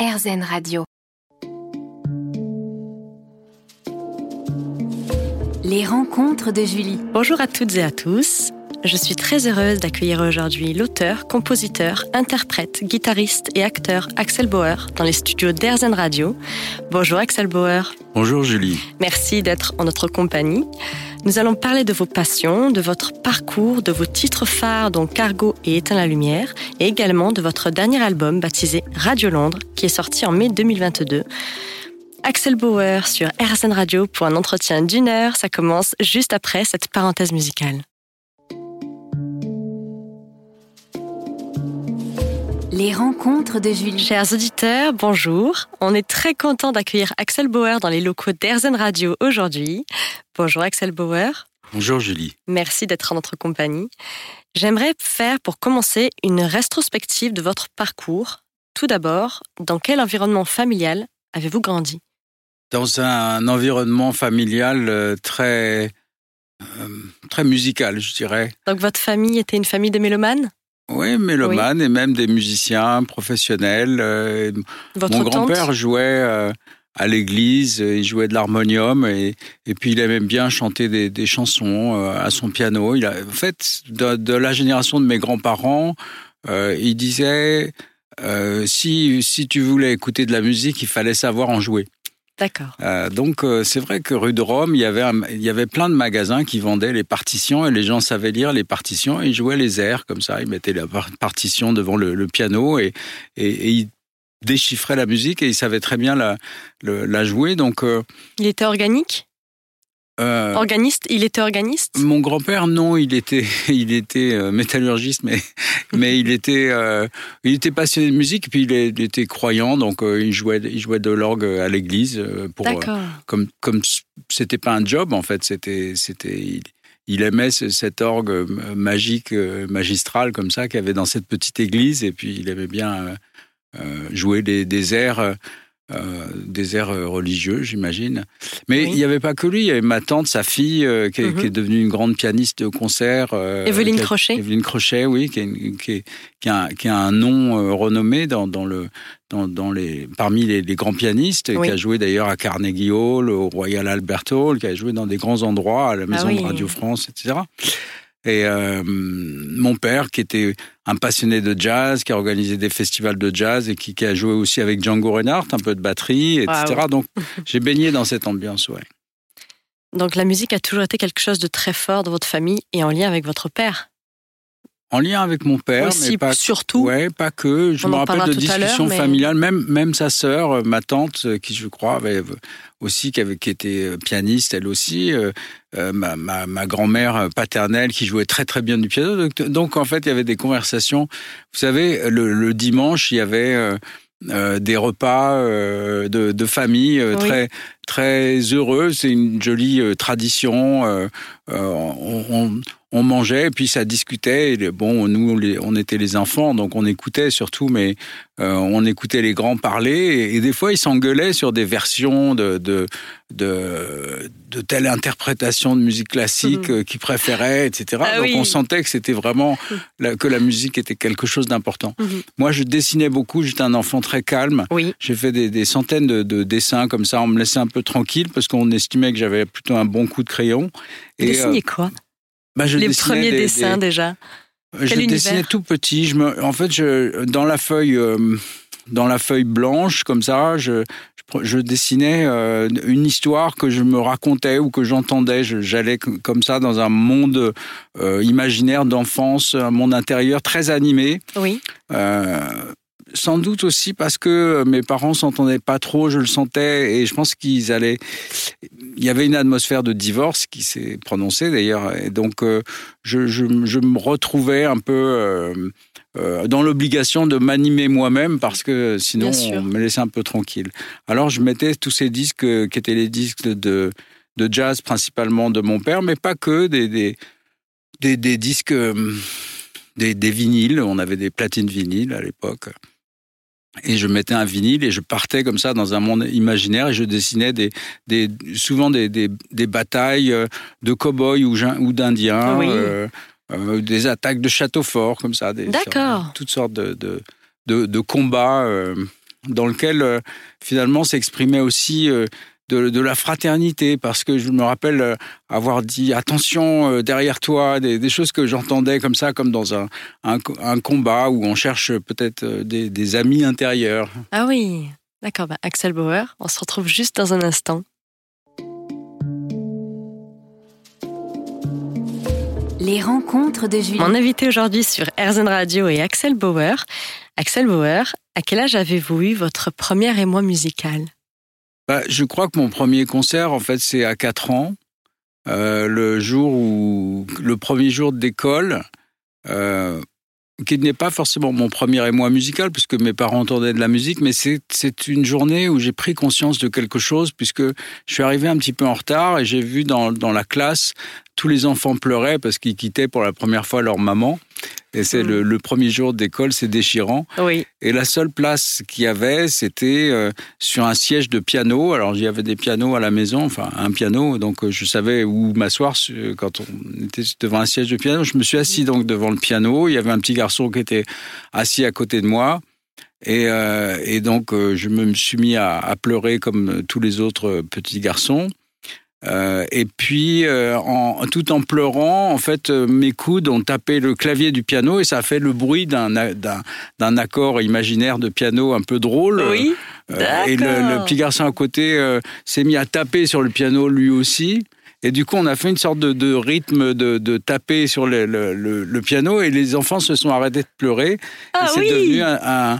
RZN Radio. Les rencontres de Julie. Bonjour à toutes et à tous. Je suis très heureuse d'accueillir aujourd'hui l'auteur, compositeur, interprète, guitariste et acteur Axel Bauer dans les studios d'Airzen Radio. Bonjour Axel Bauer. Bonjour Julie. Merci d'être en notre compagnie. Nous allons parler de vos passions, de votre parcours, de vos titres phares dont Cargo et Éteint la lumière, et également de votre dernier album baptisé Radio Londres, qui est sorti en mai 2022. Axel Bauer sur RSN Radio pour un entretien d'une heure. Ça commence juste après cette parenthèse musicale. Les rencontres de Julie. Chers auditeurs, bonjour. On est très content d'accueillir Axel Bauer dans les locaux d'Airzen Radio aujourd'hui. Bonjour Axel Bauer. Bonjour Julie. Merci d'être en notre compagnie. J'aimerais faire pour commencer une rétrospective de votre parcours. Tout d'abord, dans quel environnement familial avez-vous grandi? Dans un environnement familial euh, très, euh, très musical, je dirais. Donc votre famille était une famille de mélomanes? Oui, mélomanes et même des musiciens professionnels. Euh, Votre Mon grand-père jouait euh, à l'église, euh, il jouait de l'harmonium et, et puis il aimait bien chanter des, des chansons à son piano. Il a, en fait, de, de la génération de mes grands-parents, euh, il disait euh, si, si tu voulais écouter de la musique, il fallait savoir en jouer. D'accord. Euh, donc euh, c'est vrai que rue de Rome, il y avait un- il y avait plein de magasins qui vendaient les partitions et les gens savaient lire les partitions et ils jouaient les airs comme ça. Ils mettaient la par- partition devant le, le piano et, et, et ils déchiffraient la musique et ils savaient très bien la jouer. Donc euh, Il était organique? Euh, Organiste Il était organiste? mon grand-père, non, il était, il était euh, métallurgiste, mais, mais il était, euh, il était passionné de musique, puis il, était croyant, donc euh, il jouait, il jouait de l'orgue à l'église pour, comme comme c'était pas un job en fait c'était c'était il, aimait ce- cet orgue magique magistral comme ça qu'il y avait dans cette petite église et puis il aimait bien jouer des, des airs euh, des airs euh, religieux j'imagine mais Oui. il n'y avait pas que lui il y avait ma tante sa fille euh, qui, est, Mhm. qui est devenue une grande pianiste de concert euh, Evelyne a- Crochet. Evelyne Crochet oui qui, est qui, est- qui a, qui a un nom euh, renommé dans, dans le dans, dans les, parmi les, les grands pianistes, Oui. qui a joué d'ailleurs à Carnegie Hall, au Royal Albert Hall, qui a joué dans des grands endroits, à la Maison Ah oui. de Radio France, etc. Et euh, mon père, qui était un passionné de jazz, qui a organisé des festivals de jazz et qui, qui a joué aussi avec Django Reinhardt, un peu de batterie, etc. Donc j'ai baigné dans cette ambiance, ouais. Donc la musique a toujours été quelque chose de très fort dans votre famille et en lien avec votre père. En lien avec mon père, Aussi, mais pas surtout. Ouais, pas que. Je me rappelle de discussions mais- familiales. Même, même sa sœur, euh, ma tante, euh, qui je crois avait euh, aussi, qui, avait, qui était pianiste, elle aussi. euh, ma, ma, ma grand-mère paternelle qui jouait très très bien du piano. Donc, en fait, il y avait des conversations. Vous savez, le, le dimanche, il y avait euh, euh, des repas euh, de, de famille euh, Oui. très très heureux. C'est une jolie tradition. euh, euh, on, on, on mangeait et puis ça discutait. Et bon, nous, on était les enfants, donc on écoutait surtout, mais euh, on écoutait les grands parler. Et, et des fois, ils s'engueulaient sur des versions de de de, de telle interprétation de musique classique Mhm. euh, qu'ils préféraient, etc. Ah donc oui. on sentait que c'était vraiment la- que la musique était quelque chose d'important. Mhm. Moi, je dessinais beaucoup. J'étais un enfant très calme. Oui. J'ai fait des, des centaines de, de dessins comme ça. On me laissait un peu tranquille parce qu'on estimait que j'avais plutôt un bon coup de crayon. Vous dessinez quoi? Bah, je Les dessinais premiers des- dessins des- déjà. je Quel dessinais univers tout petit. Je me, en fait, je, dans la feuille, euh, dans la feuille blanche comme ça, je, je, je dessinais euh, une histoire que je me racontais ou que j'entendais. Je- J'allais comme ça dans un monde euh, imaginaire d'enfance, un monde intérieur très animé. Oui. Euh, sans doute aussi parce que mes parents s'entendaient pas trop, je le sentais, et je pense qu'ils allaient. Il y avait une atmosphère de divorce qui s'est prononcée d'ailleurs, et donc euh, je, je, je me retrouvais un peu euh, euh, dans l'obligation de m'animer moi-même parce que sinon on me laissait un peu tranquille. Alors je mettais tous ces disques euh, qui étaient les disques de, de jazz principalement de mon père, mais pas que, des, des, des, des disques. euh, des, des vinyles, on avait des platines vinyles à l'époque. Et je mettais un vinyle et je partais comme ça dans un monde imaginaire et je dessinais des, des, souvent des, des, des batailles euh, de cow-boys ou, d'indiens, Oui. euh, euh, des attaques de châteaux forts comme ça. des- sur- Toutes sortes de, de, de, de combats euh, dans lequel finalement s'exprimait aussi de, la fraternité, parce que je me rappelle euh, avoir dit attention euh, derrière toi, des, choses que j'entendais comme ça, comme dans un, un, combat où on cherche peut-être euh, des, amis intérieurs. Ah oui, d'accord. Bah, Axel Bauer, on se retrouve juste dans un instant. Les rencontres de Julie. Mon invité aujourd'hui sur RZN Radio est Axel Bauer. Axel Bauer, à quel âge avez-vous eu votre premier émoi musical bah, je crois que mon premier concert, en fait, c'est à 4 ans, euh, le jour où, le premier jour d'école, euh, qui n'est pas forcément mon premier émoi musical, puisque mes parents entendaient de la musique, mais c'est une journée où j'ai pris conscience de quelque chose, puisque je suis arrivé un petit peu en retard et j'ai vu dans, dans la classe tous les enfants pleuraient parce qu'ils quittaient pour la première fois leur maman. Et c'est le, mm. premier jour d'école, c'est déchirant. Oui. Et la seule place qu'il y avait, c'était euh, sur un siège de piano. Alors, il y avait des pianos à la maison, enfin, un piano. Donc, euh, je savais où m'asseoir quand on était devant un siège de piano. Je me suis assis donc devant le piano. Il y avait un petit garçon qui était assis à côté de moi. Et, euh, et donc, je me suis mis à, à pleurer comme tous les autres petits garçons. Euh, et puis, euh, en, tout en pleurant, en fait, euh, mes coudes ont tapé le clavier du piano et ça a fait le bruit d'un d'un accord imaginaire de piano un peu drôle. Oui. et le, petit garçon à côté s'est mis à taper sur le piano lui aussi. Et du coup, on a fait une sorte de, de rythme de, de, taper sur le, le, le, piano et les enfants se sont arrêtés de pleurer. Ah, c'est devenu un un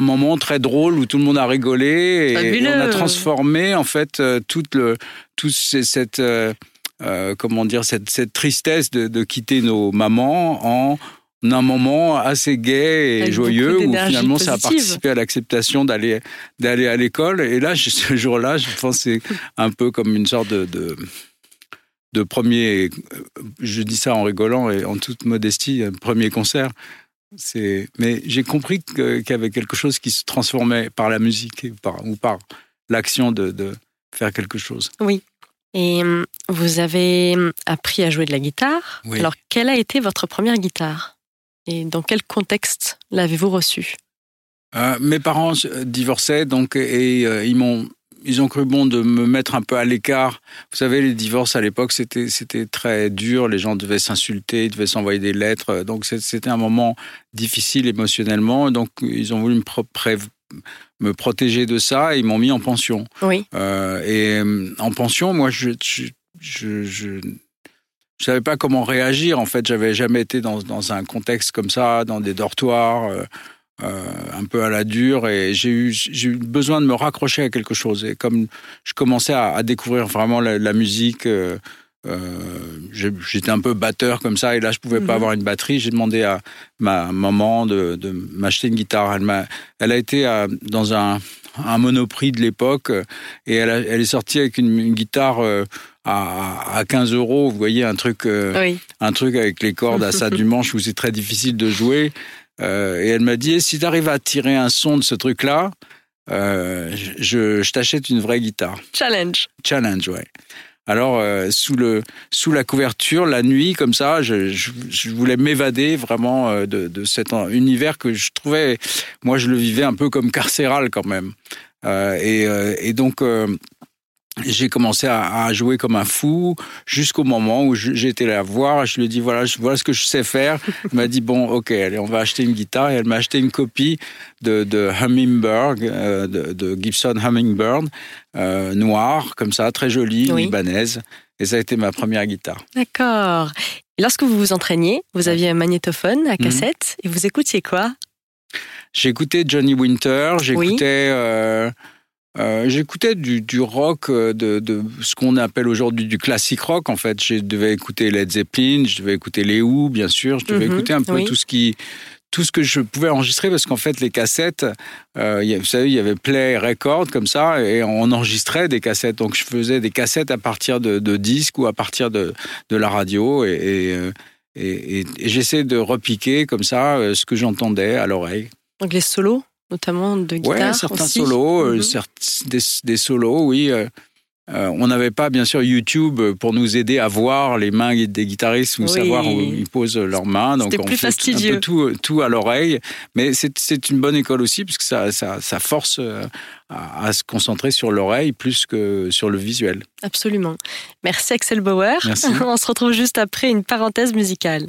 moment très drôle où tout le monde a rigolé et, on a transformé en fait euh, toute le toute cette euh, euh, comment dire cette, cette tristesse de, de, quitter nos mamans en un moment assez gai et joyeux où finalement ça a participé à l'acceptation d'aller d'aller à l'école. Et là ce jour-là je pensais un peu comme une sorte de, de de premier, je dis ça en rigolant et en toute modestie, un premier concert mais j'ai compris qu'il y avait quelque chose qui se transformait par la musique ou par l'action de, faire quelque chose. Oui. Et hum, vous avez hum, appris à jouer de la guitare. Alors, quelle a été votre première guitare? Et dans quel contexte l'avez-vous reçue? Euh, Mes parents divorçaient donc et euh, ils m'ont ils ont cru bon de me mettre un peu à l'écart. Vous savez, les divorces à l'époque, c'était c'était très dur. Les gens devaient s'insulter, ils devaient s'envoyer des lettres. Donc c'était un moment difficile émotionnellement. Donc ils ont voulu me, me protéger de ça et ils m'ont mis en pension. Oui. Euh, et euh, en pension, moi, je, je, je, je je savais pas comment réagir. En fait, j'avais jamais été dans, dans, un contexte comme ça, dans des dortoirs. Euh, un peu à la dure et j'ai eu, j'ai eu besoin de me raccrocher à quelque chose. Et comme je commençais à, découvrir vraiment la, musique, euh, euh, j'étais un peu batteur comme ça et là je pouvais pas mhm. avoir une batterie. J'ai demandé à ma maman de, de m'acheter une guitare. Elle, m'a, elle a été dans un, un monoprix de l'époque et elle, elle est sortie avec une, guitare à, à 15 euros. Vous voyez un truc, un truc avec les cordes à ça du manche où c'est très difficile de jouer. Euh, et elle m'a dit, si tu arrives à tirer un son de ce truc-là, euh, je, je t'achète une vraie guitare. Challenge. Challenge, ouais. Alors euh, sous le sous la couverture, la nuit comme ça, je, je, voulais m'évader vraiment de, de, cet univers que je trouvais, moi je le vivais un peu comme carcéral quand même. et, et donc j'ai commencé à, jouer comme un fou jusqu'au moment où j'étais la voir. Je lui ai dit voilà, voilà ce que je sais faire. Elle m'a dit bon, ok, allez, on va acheter une guitare. Et elle m'a acheté une copie de, de Hummingbird, euh, de, Gibson Hummingbird, euh, noire, comme ça, très jolie, libanaise. Et ça a été ma première guitare. D'accord. Lorsque vous vous entraîniez, vous aviez un magnétophone à mhm. cassette et vous écoutiez quoi? J'écoutais Johnny Winter, j'écoutais. Euh, euh, j'écoutais du, du, rock, euh, de, de ce qu'on appelle aujourd'hui du classique rock. En fait, je devais écouter Led Zeppelin, je devais écouter les Who, bien sûr. Je devais mhm, écouter un peu tout ce qui, tout ce que je pouvais enregistrer parce qu'en fait les cassettes, euh, vous savez, il y avait Play Record comme ça et on enregistrait des cassettes. Donc je faisais des cassettes à partir de, de disques ou à partir de, de la radio et, et, et, et j'essaie de repiquer comme ça ce que j'entendais à l'oreille. Donc les solos notamment de guitare Ouais, certains solos, mhm. des, des, solos, oui. Euh, euh, on n'avait pas, bien sûr, YouTube pour nous aider à voir les mains des guitaristes ou Oui. savoir où ils posent leurs mains. Donc, C'était on plus fait un fastidieux. peu tout, tout à l'oreille. Mais c'est une bonne école aussi, puisque ça, ça, ça force à, à se concentrer sur l'oreille plus que sur le visuel. Absolument. Merci Axel Bauer. Merci. On se retrouve juste après une parenthèse musicale.